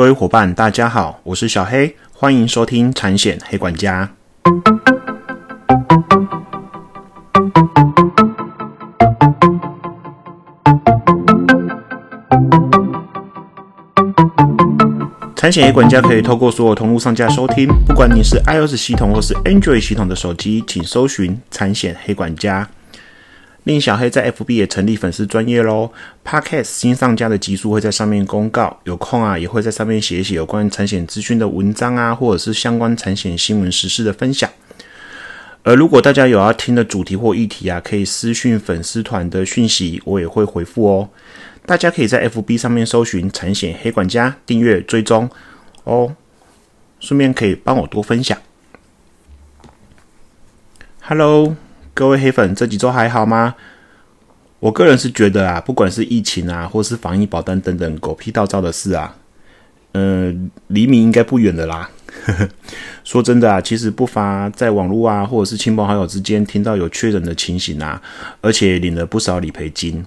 各位伙伴，大家好，我是小黑，欢迎收听产险黑管家。产险黑管家可以透过所有通路上架收听，不管你是 iOS 系统或是 Android 系统的手机，请搜寻产险黑管家。令小黑在 FB 也成立粉丝专业喽，Podcast 新上架的集数会在上面公告，有空啊也会在上面写一写有关产险资讯的文章啊，或者是相关产险新闻时事的分享。而如果大家有要听的主题或议题啊，可以私讯粉丝团的讯息，我也会回复哦。大家可以在 FB 上面搜寻产险黑管家，订阅追踪哦，顺便可以帮我多分享。Hello。各位黑粉，这几周还好吗？我个人是觉得啊，不管是疫情啊，或是防疫保单等等狗屁倒灶的事啊，嗯，黎明应该不远的啦。说真的啊，其实不乏在网络啊，或者是亲朋好友之间听到有确诊的情形啊，而且领了不少理赔金。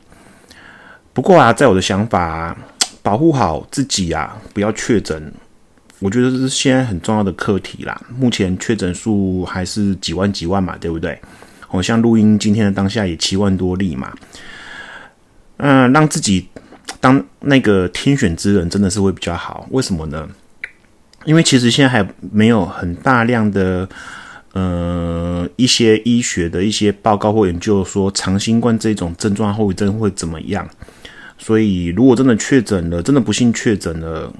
不过啊，在我的想法，保护好自己啊，不要确诊，我觉得这是现在很重要的课题啦。目前确诊数还是几万几万嘛，对不对？我像录音今天的当下也七万多例嘛，嗯，让自己当那个天选之人真的是会比较好。为什么呢？因为其实现在还没有很大量的呃一些医学的一些报告或研究说长新冠这种症状后遗症会怎么样。所以如果真的确诊了，真的不幸确诊了，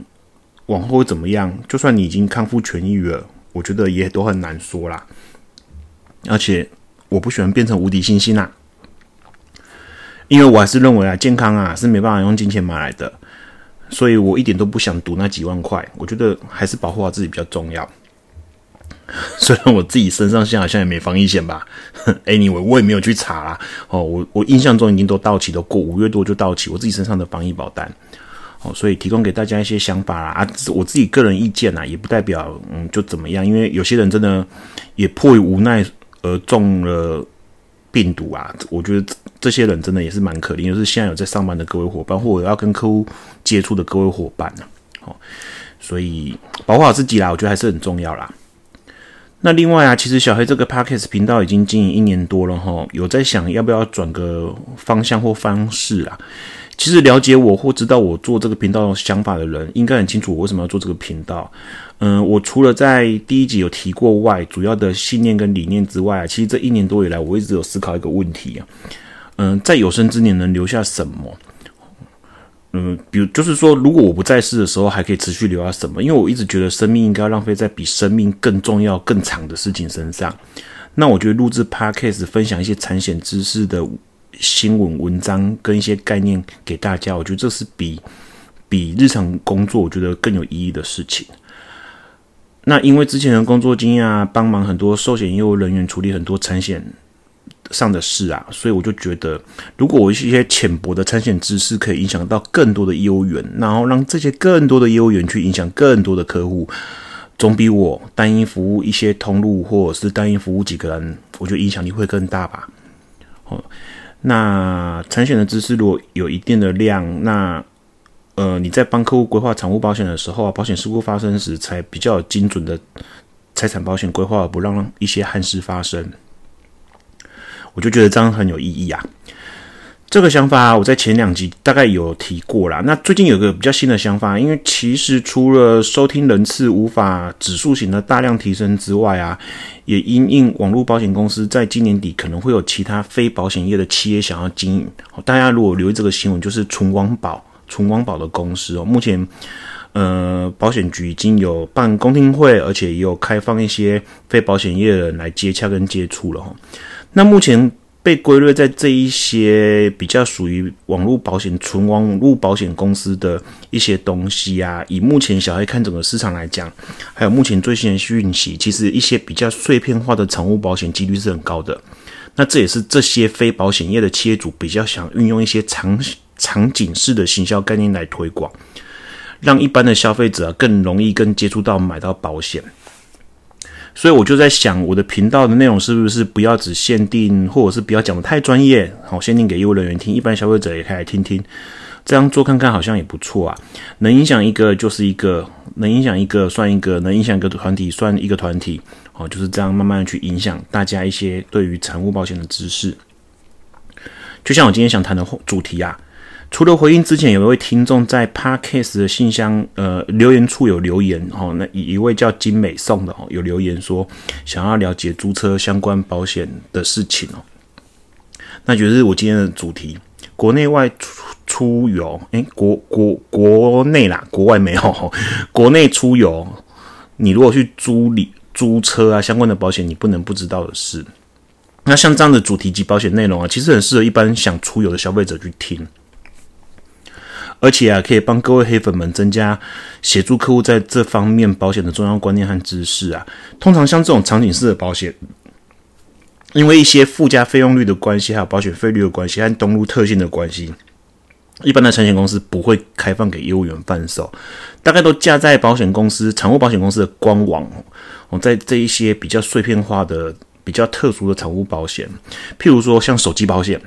往后会怎么样？就算你已经康复痊愈了，我觉得也都很难说啦。而且。我不喜欢变成无敌星星啊，因为我还是认为啊，健康啊是没办法用金钱买来的，所以我一点都不想赌那几万块。我觉得还是保护好自己比较重要。虽然我自己身上现在好像也没防疫险吧，anyway 我也没有去查啦。哦，我我印象中已经都到期，都过五月多就到期，我自己身上的防疫保单。哦，所以提供给大家一些想法啦啊，我自己个人意见啊，也不代表嗯就怎么样，因为有些人真的也迫于无奈。而中了病毒啊！我觉得这些人真的也是蛮可怜，就是现在有在上班的各位伙伴，或者要跟客户接触的各位伙伴呢。好，所以保护好自己啦，我觉得还是很重要啦。那另外啊，其实小黑这个 Podcast 频道已经经营一年多了哈，有在想要不要转个方向或方式啊。其实了解我或知道我做这个频道想法的人，应该很清楚我为什么要做这个频道。嗯，我除了在第一集有提过外，主要的信念跟理念之外，其实这一年多以来，我一直有思考一个问题啊。嗯，在有生之年能留下什么？嗯，比如就是说，如果我不在世的时候，还可以持续留下什么？因为我一直觉得生命应该要浪费在比生命更重要、更长的事情身上。那我觉得录制 podcast 分享一些产险知识的。新闻文章跟一些概念给大家，我觉得这是比比日常工作我觉得更有意义的事情。那因为之前的工作经验啊，帮忙很多寿险业务人员处理很多产险上的事啊，所以我就觉得，如果我一些浅薄的产险知识可以影响到更多的业务员，然后让这些更多的业务员去影响更多的客户，总比我单一服务一些通路或者是单一服务几个人，我觉得影响力会更大吧。哦。那产险的知识如果有一定的量，那呃你在帮客户规划产物保险的时候啊，保险事故发生时才比较精准的财产保险规划，不让一些憾事发生。我就觉得这样很有意义啊。这个想法我在前两集大概有提过啦。那最近有个比较新的想法，因为其实除了收听人次无法指数型的大量提升之外啊，也因应网络保险公司在今年底可能会有其他非保险业的企业想要经营。大家如果留意这个新闻，就是纯网保、纯网保的公司哦。目前呃，保险局已经有办公听会，而且也有开放一些非保险业的人来接洽跟接触了哈。那目前。被归类在这一些比较属于网络保险、纯网络保险公司的一些东西啊，以目前小黑看整个市场来讲，还有目前最新的讯息，其实一些比较碎片化的产物保险几率是很高的。那这也是这些非保险业的企业主比较想运用一些长场景式的行销概念来推广，让一般的消费者更容易跟接触到买到保险。所以我就在想，我的频道的内容是不是不要只限定，或者是不要讲的太专业，好，限定给业务人员听，一般消费者也可以来听听。这样做看看好像也不错啊。能影响一个就是一个，能影响一个算一个，能影响一个团体算一个团体。哦，就是这样慢慢去影响大家一些对于财务保险的知识。就像我今天想谈的主题啊，除了回应之前有一位听众在 par case 的信箱呃留言处有留言哦，那一位叫金美颂的哦有留言说想要了解租车相关保险的事情哦，那就是我今天的主题，国内外出出游，诶，国国国内啦，国外没有，国内出游，你如果去租理租车啊相关的保险，你不能不知道的事。那像这样的主题及保险内容啊，其实很适合一般想出游的消费者去听，而且啊，可以帮各位黑粉们增加协助客户在这方面保险的重要观念和知识啊。通常像这种场景式的保险，因为一些附加费用率的关系，还有保险费率的关系，和登录特性的关系，一般的产险公司不会开放给业务员贩售，大概都架在保险公司、产物保险公司的官网哦，在这一些比较碎片化的。比较特殊的产物保险，譬如说像手机保险，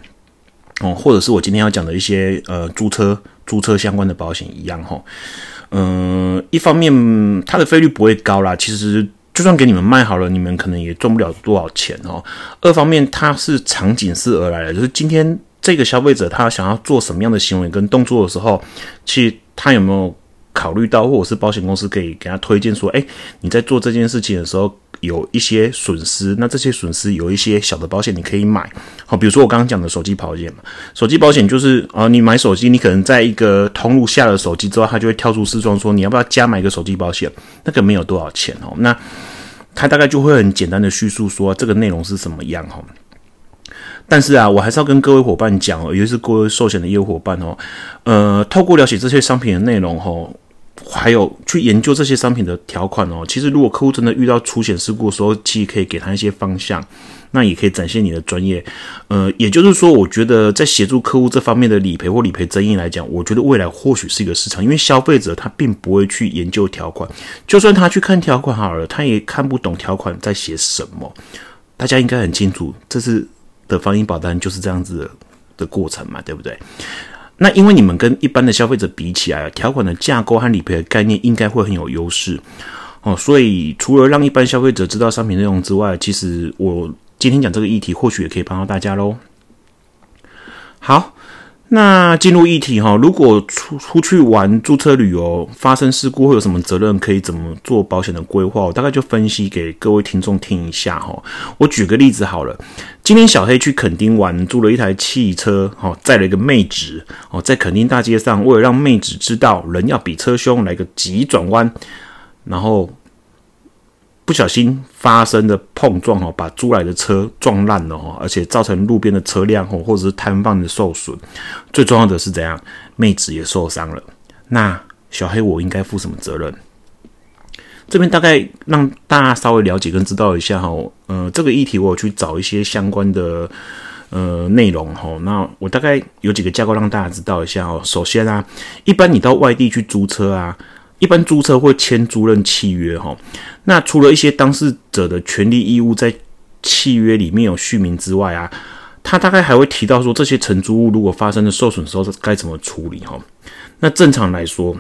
哦，或者是我今天要讲的一些呃租车、租车相关的保险一样，哈，嗯，一方面它的费率不会高啦，其实就算给你们卖好了，你们可能也赚不了多少钱哦。二方面它是场景式而来的，就是今天这个消费者他想要做什么样的行为跟动作的时候，其实他有没有考虑到，或者是保险公司可以给他推荐说，哎，你在做这件事情的时候。有一些损失，那这些损失有一些小的保险你可以买，好，比如说我刚刚讲的手机保险嘛，手机保险就是啊，你买手机，你可能在一个通路下了手机之后，它就会跳出视窗说你要不要加买一个手机保险，那个没有多少钱哦，那它大概就会很简单的叙述说这个内容是什么样哈，但是啊，我还是要跟各位伙伴讲哦，尤其是各位寿险的业务伙伴哦，呃，透过了解这些商品的内容哦。还有去研究这些商品的条款哦。其实，如果客户真的遇到出险事故的时候，其实可以给他一些方向，那也可以展现你的专业。呃，也就是说，我觉得在协助客户这方面的理赔或理赔争议来讲，我觉得未来或许是一个市场，因为消费者他并不会去研究条款，就算他去看条款好了，他也看不懂条款在写什么。大家应该很清楚，这次的防疫保单就是这样子的过程嘛，对不对？那因为你们跟一般的消费者比起来，条款的架构和理赔的概念应该会很有优势哦，所以除了让一般消费者知道商品内容之外，其实我今天讲这个议题，或许也可以帮到大家喽。好。那进入议题哈，如果出出去玩、租车旅游发生事故会有什么责任？可以怎么做保险的规划？我大概就分析给各位听众听一下哈。我举个例子好了，今天小黑去垦丁玩，租了一台汽车，哈，载了一个妹纸，哦，在垦丁大街上，为了让妹纸知道人要比车凶，来个急转弯，然后。不小心发生的碰撞哦，把租来的车撞烂了哦，而且造成路边的车辆哦，或者是摊贩的受损。最重要的是怎样？妹子也受伤了。那小黑我应该负什么责任？这边大概让大家稍微了解跟知道一下哈。呃，这个议题我有去找一些相关的呃内容哈。那我大概有几个架构让大家知道一下哦。首先啊，一般你到外地去租车啊。一般租车会签租赁契约，哈，那除了一些当事者的权利义务在契约里面有续名之外啊，他大概还会提到说，这些承租物如果发生的受损时候该怎么处理，哈。那正常来说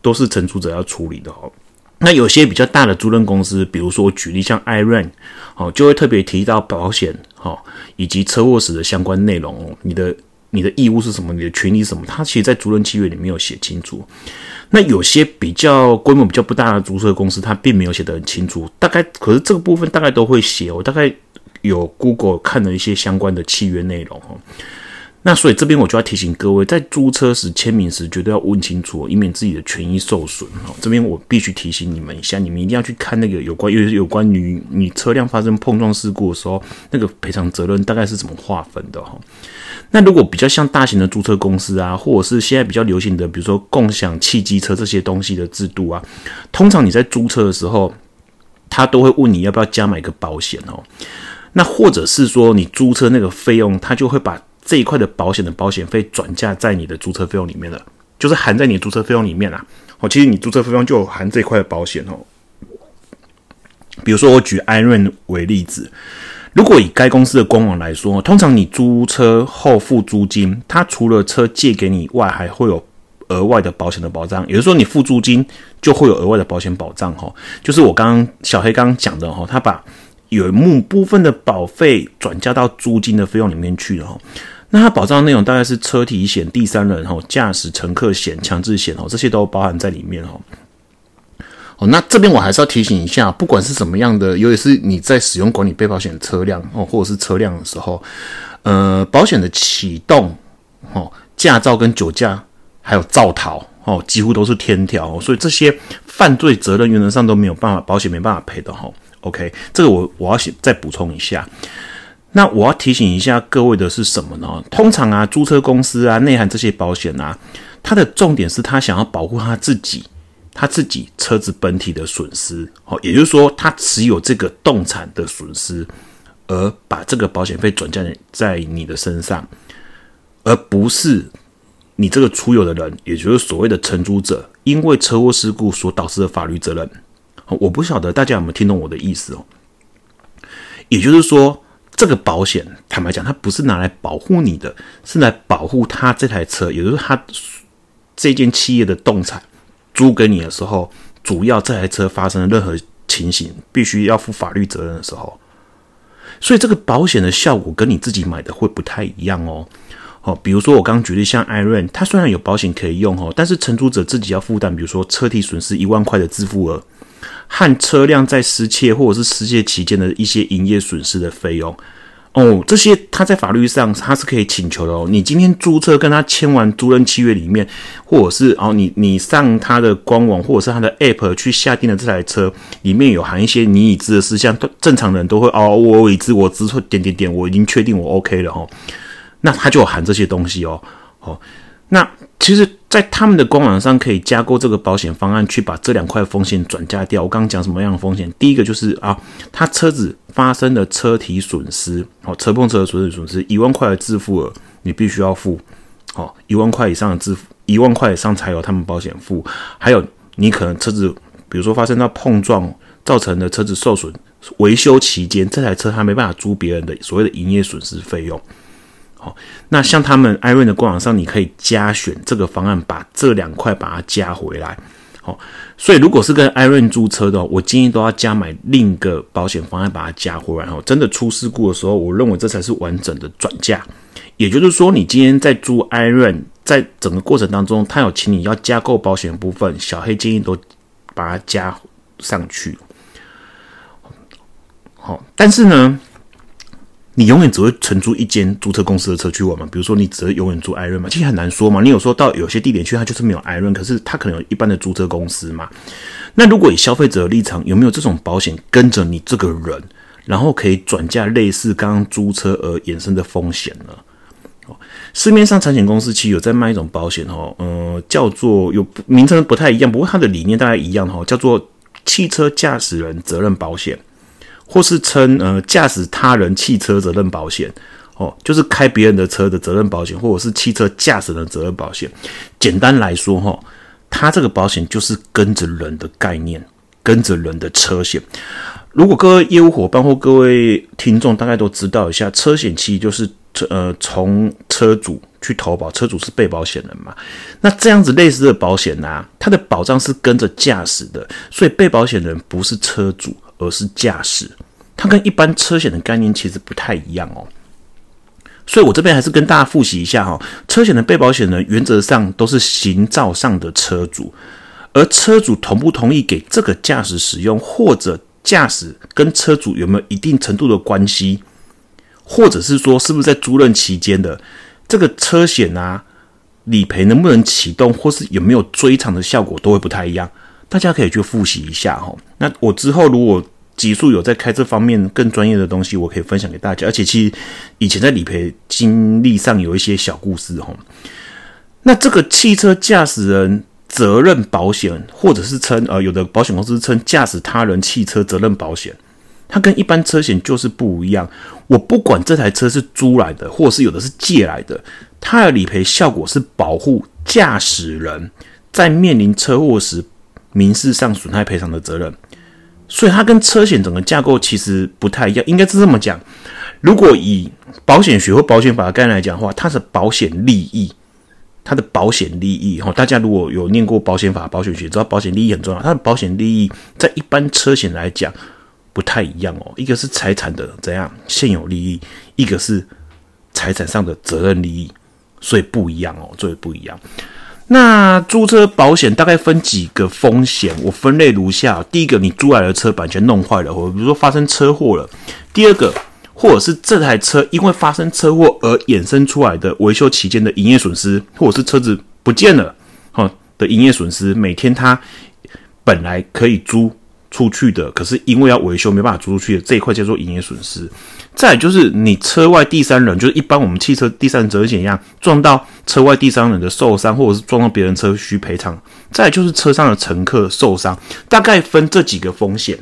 都是承租者要处理的，哦。那有些比较大的租赁公司，比如说举例像 i r o n 哦，就会特别提到保险，哈，以及车祸时的相关内容，你的你的义务是什么，你的权利是什么，它其实在租赁契约里面有写清楚。那有些比较规模比较不大的注册公司，它并没有写得很清楚。大概可是这个部分大概都会写，我大概有 Google 看了一些相关的契约内容哦。那所以这边我就要提醒各位，在租车时签名时绝对要问清楚，以免自己的权益受损哦。这边我必须提醒你们一下，你们一定要去看那个有关，有有关于你车辆发生碰撞事故的时候，那个赔偿责任大概是怎么划分的哈。那如果比较像大型的租车公司啊，或者是现在比较流行的，比如说共享汽机车这些东西的制度啊，通常你在租车的时候，他都会问你要不要加买个保险哦。那或者是说你租车那个费用，他就会把这一块的保险的保险费转嫁在你的租车费用里面了，就是含在你的租车费用里面啦。哦，其实你租车费用就含这一块的保险哦。比如说我举安润为例子。如果以该公司的官网来说，通常你租车后付租金，它除了车借给你外，还会有额外的保险的保障，也就是说，你付租金就会有额外的保险保障哈。就是我刚刚小黑刚刚讲的哈，他把有一部分的保费转嫁到租金的费用里面去了哈。那它保障内容大概是车体险、第三人哈、驾驶乘客险、强制险哦，这些都包含在里面哦。哦，那这边我还是要提醒一下，不管是什么样的，尤其是你在使用管理被保险车辆哦，或者是车辆的时候，呃，保险的启动哦，驾照跟酒驾还有造逃哦，几乎都是天条，所以这些犯罪责任原则上都没有办法，保险没办法赔的哈。OK，这个我我要再补充一下。那我要提醒一下各位的是什么呢？通常啊，租车公司啊，内涵这些保险啊，它的重点是他想要保护他自己。他自己车子本体的损失，哦，也就是说，他持有这个动产的损失，而把这个保险费转嫁在你的身上，而不是你这个出有的人，也就是所谓的承租者，因为车祸事故所导致的法律责任。我不晓得大家有没有听懂我的意思哦。也就是说，这个保险，坦白讲，它不是拿来保护你的，是来保护他这台车，也就是他这间企业的动产。租给你的时候，主要这台车发生了任何情形，必须要负法律责任的时候，所以这个保险的效果跟你自己买的会不太一样哦。哦，比如说我刚举例，像艾瑞，它虽然有保险可以用哦，但是承租者自己要负担，比如说车体损失一万块的自付额，和车辆在失窃或者是失窃期间的一些营业损失的费用。哦，这些他在法律上他是可以请求的哦。你今天租车跟他签完租赁契约里面，或者是哦，你你上他的官网或者是他的 app 去下定的这台车里面有含一些你已知的事项，正常人都会哦，我已知我知错点点点，我已经确定我 OK 了哦。那他就含这些东西哦，哦，那。其实，在他们的官网上可以加购这个保险方案，去把这两块风险转嫁掉。我刚刚讲什么样的风险？第一个就是啊，他车子发生的车体损失，哦，车碰车的损失损失一万块的自付额，你必须要付，哦，一万块以上的自付，一万块以上才有他们保险付。还有，你可能车子，比如说发生到碰撞造成的车子受损，维修期间这台车还没办法租别人的所谓的营业损失费用。好，那像他们艾瑞的官网上，你可以加选这个方案，把这两块把它加回来。好，所以如果是跟艾瑞租车的，我建议都要加买另一个保险方案，把它加回来。哦，真的出事故的时候，我认为这才是完整的转嫁。也就是说，你今天在租艾瑞，在整个过程当中，他有请你要加购保险部分，小黑建议都把它加上去。好，但是呢。你永远只会承租一间租车公司的车去玩嘛？比如说，你只会永远租艾润嘛？其实很难说嘛。你有时候到有些地点去，它就是没有艾润，可是它可能有一般的租车公司嘛。那如果以消费者的立场，有没有这种保险跟着你这个人，然后可以转嫁类似刚刚租车而衍生的风险呢？哦，市面上产险公司其实有在卖一种保险哦，呃，叫做有名称不太一样，不过它的理念大概一样哈，叫做汽车驾驶人责任保险。或是称呃驾驶他人汽车责任保险哦，就是开别人的车的责任保险，或者是汽车驾驶人责任保险。简单来说哈，它这个保险就是跟着人的概念，跟着人的车险。如果各位业务伙伴或各位听众大概都知道一下，车险其实就是呃从车主去投保，车主是被保险人嘛。那这样子类似的保险呢，它的保障是跟着驾驶的，所以被保险人不是车主。而是驾驶，它跟一般车险的概念其实不太一样哦。所以我这边还是跟大家复习一下哈，车险的被保险人原则上都是行照上的车主，而车主同不同意给这个驾驶使用，或者驾驶跟车主有没有一定程度的关系，或者是说是不是在租赁期间的这个车险啊，理赔能不能启动，或是有没有追偿的效果，都会不太一样。大家可以去复习一下哈。那我之后如果极速有在开这方面更专业的东西，我可以分享给大家。而且其实以前在理赔经历上有一些小故事哈。那这个汽车驾驶人责任保险，或者是称呃有的保险公司称驾驶他人汽车责任保险，它跟一般车险就是不一样。我不管这台车是租来的，或是有的是借来的，它的理赔效果是保护驾驶人在面临车祸时。民事上损害赔偿的责任，所以它跟车险整个架构其实不太一样。应该是这么讲：如果以保险学或保险法的概念来讲的话，它是保险利益，它的保险利益哈，大家如果有念过保险法、保险学，知道保险利益很重要。它的保险利益在一般车险来讲不太一样哦，一个是财产的怎样现有利益，一个是财产上的责任利益，所以不一样哦，所以不一样。那租车保险大概分几个风险，我分类如下：第一个，你租来的车把全弄坏了，或比如说发生车祸了；第二个。或者是这台车因为发生车祸而衍生出来的维修期间的营业损失，或者是车子不见了，哈的营业损失，每天它本来可以租出去的，可是因为要维修没办法租出去的这一块叫做营业损失。再就是你车外第三人，就是一般我们汽车第三者险一样，撞到车外第三人的受伤，或者是撞到别人车需赔偿。再就是车上的乘客受伤，大概分这几个风险。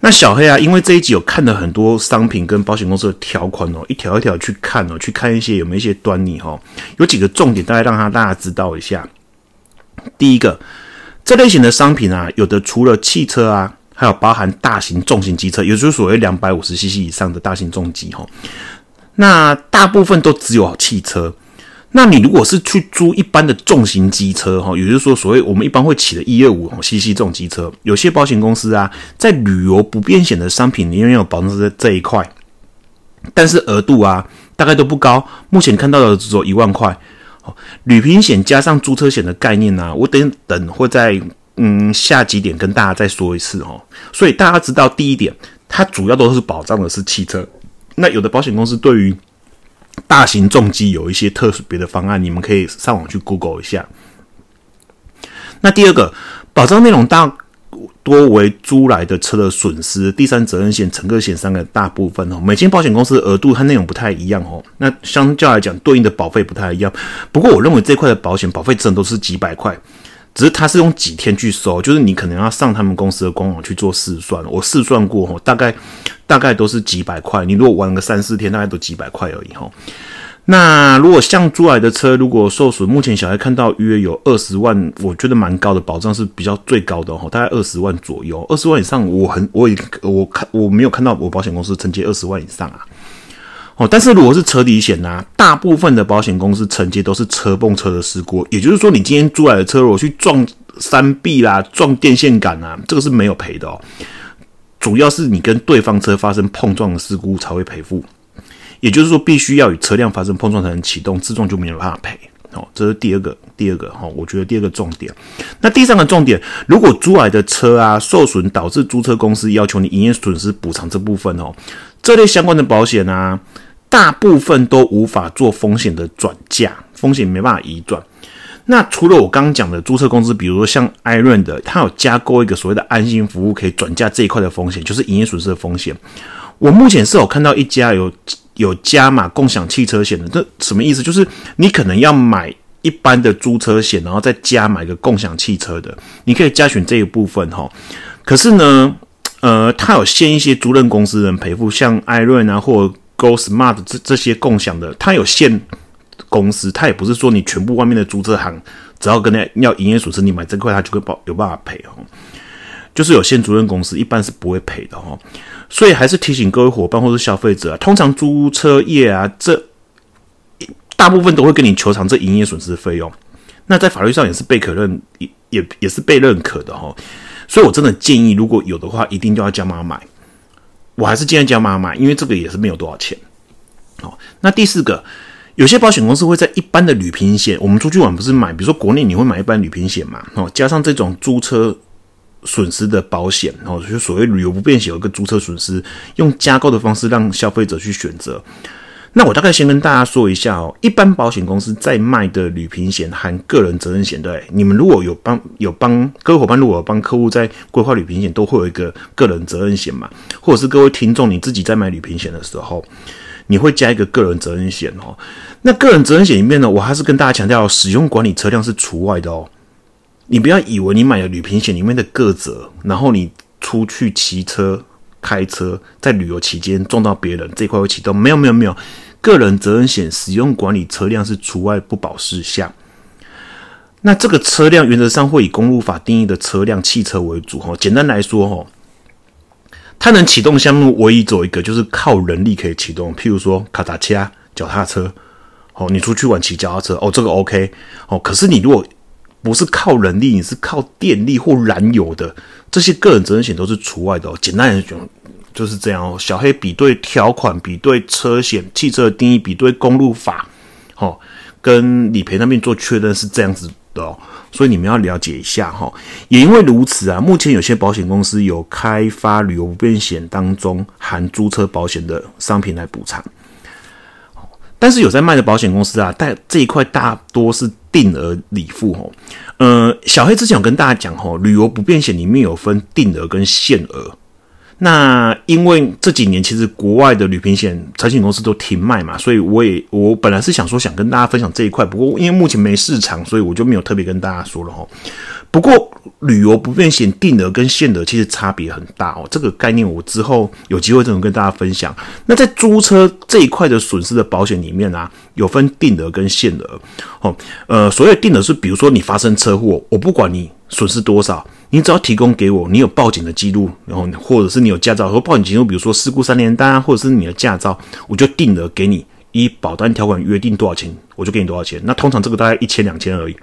那小黑啊，因为这一集有看了很多商品跟保险公司的条款哦，一条一条去看哦，去看一些有没有一些端倪哈，有几个重点，大概让他大家知道一下。第一个，这类型的商品啊，有的除了汽车啊，还有包含大型重型机车，也就是所谓两百五十 CC 以上的大型重机哈。那大部分都只有汽车。那你如果是去租一般的重型机车，哈，也就是说，所谓我们一般会起的一二五 CC 这种机车，有些保险公司啊，在旅游不便险的商品里面有保证这这一块，但是额度啊，大概都不高。目前看到的只有一万块。哦，旅平险加上租车险的概念呢，我等等会在嗯下几点跟大家再说一次哦。所以大家知道第一点，它主要都是保障的是汽车。那有的保险公司对于大型重机有一些特别的方案，你们可以上网去 Google 一下。那第二个保障内容大多为租来的车的损失、第三责任险、乘客险三个大部分哦。每间保险公司的额度和内容不太一样哦。那相较来讲，对应的保费不太一样。不过我认为这块的保险保费真的都是几百块。只是他是用几天去收，就是你可能要上他们公司的官网去做试算。我试算过吼，大概大概都是几百块。你如果玩个三四天，大概都几百块而已吼。那如果像租来的车，如果受损，目前小孩看到约有二十万，我觉得蛮高的，保障是比较最高的吼，大概二十万左右。二十万以上，我很我也我看我没有看到我保险公司承接二十万以上啊。哦，但是如果是车底险呢，大部分的保险公司承接都是车蹦车的事故，也就是说，你今天租来的车，如果去撞山壁啦、撞电线杆啊，这个是没有赔的哦。主要是你跟对方车发生碰撞的事故才会赔付，也就是说，必须要与车辆发生碰撞才能启动，自撞就没有办法赔。哦，这是第二个，第二个哈，我觉得第二个重点。那第三个重点，如果租来的车啊受损，导致租车公司要求你营业损失补偿这部分哦。这类相关的保险啊，大部分都无法做风险的转嫁，风险没办法移转。那除了我刚刚讲的租车公司，比如说像艾润的，它有加购一个所谓的安心服务，可以转嫁这一块的风险，就是营业损失的风险。我目前是有看到一家有有加码共享汽车险的，这什么意思？就是你可能要买一般的租车险，然后再加买个共享汽车的，你可以加选这一部分哈。可是呢？呃，它有限一些租赁公司人赔付，像艾润啊或 Go Smart 这这些共享的，它有限公司，它也不是说你全部外面的租车行只要跟那要营业损失，你买这块它就会保有办法赔哦。就是有限租赁公司一般是不会赔的哦。所以还是提醒各位伙伴或是消费者啊，通常租车业啊，这大部分都会跟你求偿这营业损失费用，那在法律上也是被可认也也也是被认可的哈。所以，我真的建议，如果有的话，一定就要加码买。我还是建议加码买，因为这个也是没有多少钱。好，那第四个，有些保险公司会在一般的旅平险，我们出去玩不是买，比如说国内你会买一般旅平险嘛？哦，加上这种租车损失的保险，然后，就所谓旅游不便险有一个租车损失，用加购的方式让消费者去选择。那我大概先跟大家说一下哦，一般保险公司在卖的旅平险含个人责任险，对，你们如果有帮有帮各位伙伴，如果有帮客户在规划旅平险，都会有一个个人责任险嘛，或者是各位听众你自己在买旅平险的时候，你会加一个个人责任险哦。那个人责任险里面呢，我还是跟大家强调，使用管理车辆是除外的哦。你不要以为你买了旅平险里面的个责，然后你出去骑车。开车在旅游期间撞到别人这块会启动？没有没有没有，个人责任险使用管理车辆是除外不保事项。那这个车辆原则上会以公路法定义的车辆汽车为主哈。简单来说哈，它能启动项目唯一走一个就是靠人力可以启动，譬如说卡达车、脚踏车哦，你出去玩骑脚踏车，哦，这个 OK，哦，可是你如果不是靠人力，你是靠电力或燃油的，这些个人责任险都是除外的哦。简单来讲就是这样哦。小黑比对条款，比对车险、汽车的定义，比对公路法，哦，跟理赔那边做确认是这样子的哦。所以你们要了解一下哈。也因为如此啊，目前有些保险公司有开发旅游不便险当中含租车保险的商品来补偿。但是有在卖的保险公司啊，但这一块大多是定额理付吼。呃，小黑之前有跟大家讲吼，旅游不便险里面有分定额跟限额。那因为这几年其实国外的旅平险产险公司都停卖嘛，所以我也我本来是想说想跟大家分享这一块，不过因为目前没市场，所以我就没有特别跟大家说了吼。不过，旅游不便险定额跟限额其实差别很大哦。这个概念我之后有机会再跟大家分享。那在租车这一块的损失的保险里面啊，有分定额跟限额。哦，呃，所谓定额是，比如说你发生车祸，我不管你损失多少，你只要提供给我，你有报警的记录，然后或者是你有驾照和报警记录，比如说事故三连单啊，或者是你的驾照，我就定额给你，依保单条款约定多少钱，我就给你多少钱。那通常这个大概一千两千而已。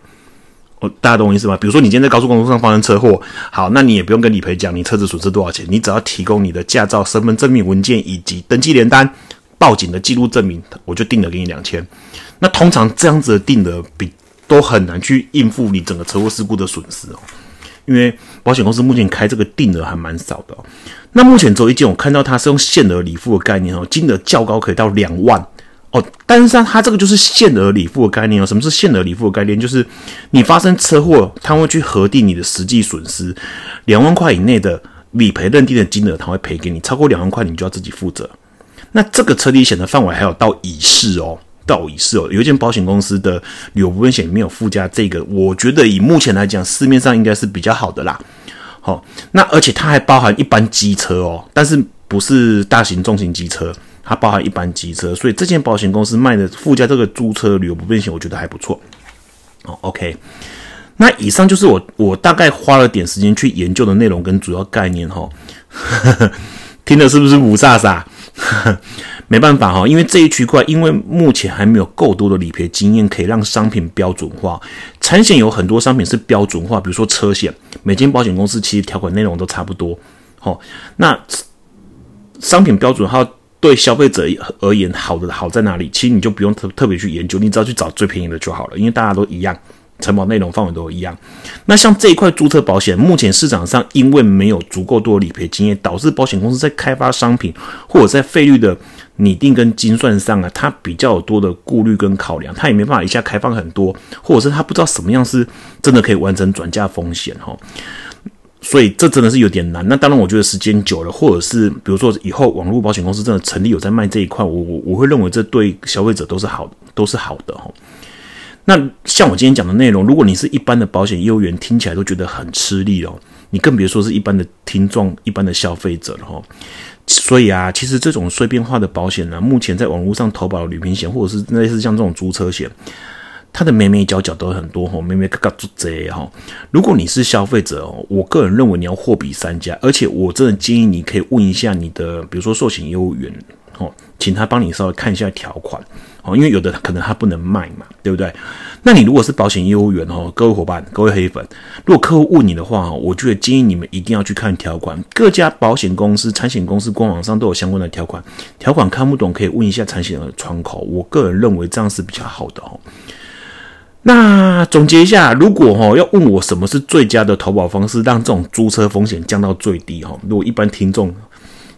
哦，大家懂我意思吗？比如说你今天在高速公路上发生车祸，好，那你也不用跟理赔讲你车子损失多少钱，你只要提供你的驾照、身份证明文件以及登记联单、报警的记录证明，我就定额给你两千。那通常这样子的定额比都很难去应付你整个车祸事故的损失哦，因为保险公司目前开这个定额还蛮少的。那目前走一件，我看到它是用限额理付的概念哦，金额较高可以到两万。哦，但是它这个就是限额理付的概念哦。什么是限额理付的概念？就是你发生车祸，它会去核定你的实际损失，两万块以内的理赔认定的金额，它会赔给你；超过两万块，你就要自己负责。那这个车体险的范围还有到乙式哦，到已是哦。有一间保险公司的旅游不便险没有附加这个，我觉得以目前来讲，市面上应该是比较好的啦。好，那而且它还包含一般机车哦，但是不是大型重型机车。它包含一般机车，所以这间保险公司卖的附加这个租车旅游不便险，我觉得还不错。哦，OK，那以上就是我我大概花了点时间去研究的内容跟主要概念哈。听的是不是五煞煞？没办法哈，因为这一区块，因为目前还没有够多的理赔经验，可以让商品标准化。产险有很多商品是标准化，比如说车险，每间保险公司其实条款内容都差不多。好，那商品标准化。对消费者而言，好的好在哪里？其实你就不用特特别去研究，你只要去找最便宜的就好了，因为大家都一样，承保内容范围都一样。那像这一块注册保险，目前市场上因为没有足够多理赔经验，导致保险公司在开发商品或者在费率的拟定跟精算上啊，它比较多的顾虑跟考量，它也没办法一下开放很多，或者是它不知道什么样是真的可以完成转嫁风险哈。所以这真的是有点难。那当然，我觉得时间久了，或者是比如说以后网络保险公司真的成立有在卖这一块，我我我会认为这对消费者都是好，都是好的哈。那像我今天讲的内容，如果你是一般的保险业务员，听起来都觉得很吃力哦，你更别说是一般的听众、一般的消费者了哈。所以啊，其实这种碎片化的保险呢，目前在网络上投保旅行险，或者是类似像这种租车险。它的眉眉角角都很多哈，眉眉嘎嘎做贼哈。如果你是消费者哦，我个人认为你要货比三家，而且我真的建议你可以问一下你的，比如说寿险业务员哦，请他帮你稍微看一下条款哦，因为有的可能他不能卖嘛，对不对？那你如果是保险业务员哦，各位伙伴、各位黑粉，如果客户问你的话我觉得建议你们一定要去看条款，各家保险公司、产险公司官网上都有相关的条款，条款看不懂可以问一下产险的窗口，我个人认为这样是比较好的哦。那总结一下，如果哈要问我什么是最佳的投保方式，让这种租车风险降到最低哈？如果一般听众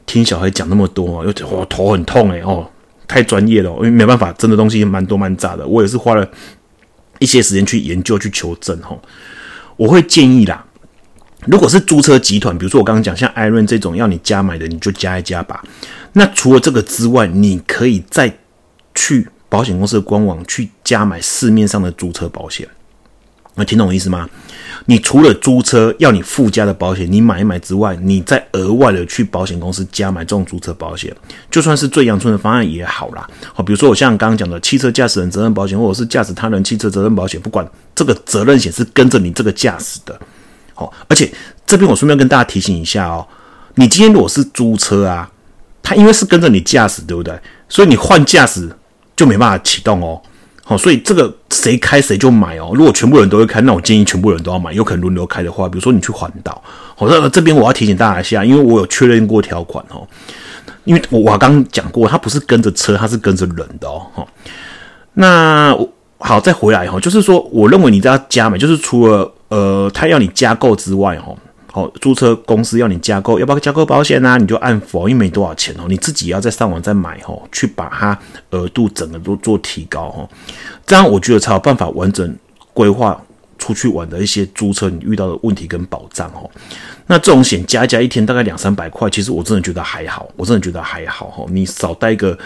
听小孩讲那么多，又我头很痛诶哦，太专业了，因为没办法，真的东西蛮多蛮杂的，我也是花了一些时间去研究去求证哈。我会建议啦，如果是租车集团，比如说我刚刚讲像艾润这种要你加买的，你就加一加吧。那除了这个之外，你可以再去。保险公司的官网去加买市面上的租车保险，那听懂我意思吗？你除了租车要你附加的保险，你买一买之外，你再额外的去保险公司加买这种租车保险，就算是最阳春的方案也好啦。好，比如说我像刚刚讲的汽车驾驶人责任保险，或者是驾驶他人汽车责任保险，不管这个责任险是跟着你这个驾驶的。好，而且这边我顺便跟大家提醒一下哦，你今天如果是租车啊，它因为是跟着你驾驶，对不对？所以你换驾驶。就没办法启动哦，好，所以这个谁开谁就买哦。如果全部人都会开，那我建议全部人都要买。有可能轮流开的话，比如说你去环岛，好，那这边我要提醒大家一下，因为我有确认过条款哦。因为我我刚刚讲过，它不是跟着车，它是跟着人的哦。哈，那好，再回来哈，就是说，我认为你要加买，就是除了呃，他要你加购之外，哈。好，租车公司要你加购，要不要加购保险呢？你就按否，因为没多少钱哦，你自己要再上网再买哦，去把它额度整个都做提高哦，这样我觉得才有办法完整规划出去玩的一些租车你遇到的问题跟保障哦。那这种险加加一天大概两三百块，其实我真的觉得还好，我真的觉得还好哈。你少带一个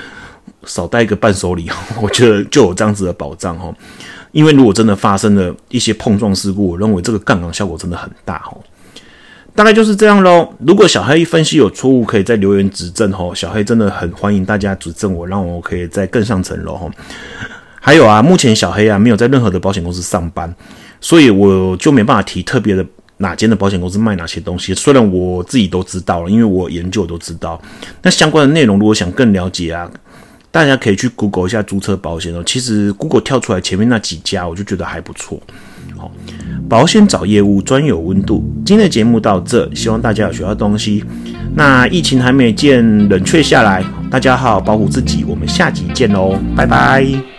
少带一个伴手礼，我觉得就有这样子的保障哈。因为如果真的发生了一些碰撞事故，我认为这个杠杆效果真的很大哈。大概就是这样喽。如果小黑分析有错误，可以在留言指正吼。小黑真的很欢迎大家指正我，让我可以再更上层楼吼。还有啊，目前小黑啊没有在任何的保险公司上班，所以我就没办法提特别的哪间的保险公司卖哪些东西。虽然我自己都知道了，因为我研究都知道。那相关的内容，如果想更了解啊，大家可以去 Google 一下租车保险哦。其实 Google 跳出来前面那几家，我就觉得还不错。好。保险找业务专有温度。今天的节目到这，希望大家有学到东西。那疫情还没见冷却下来，大家好好保护自己。我们下集见喽，拜拜。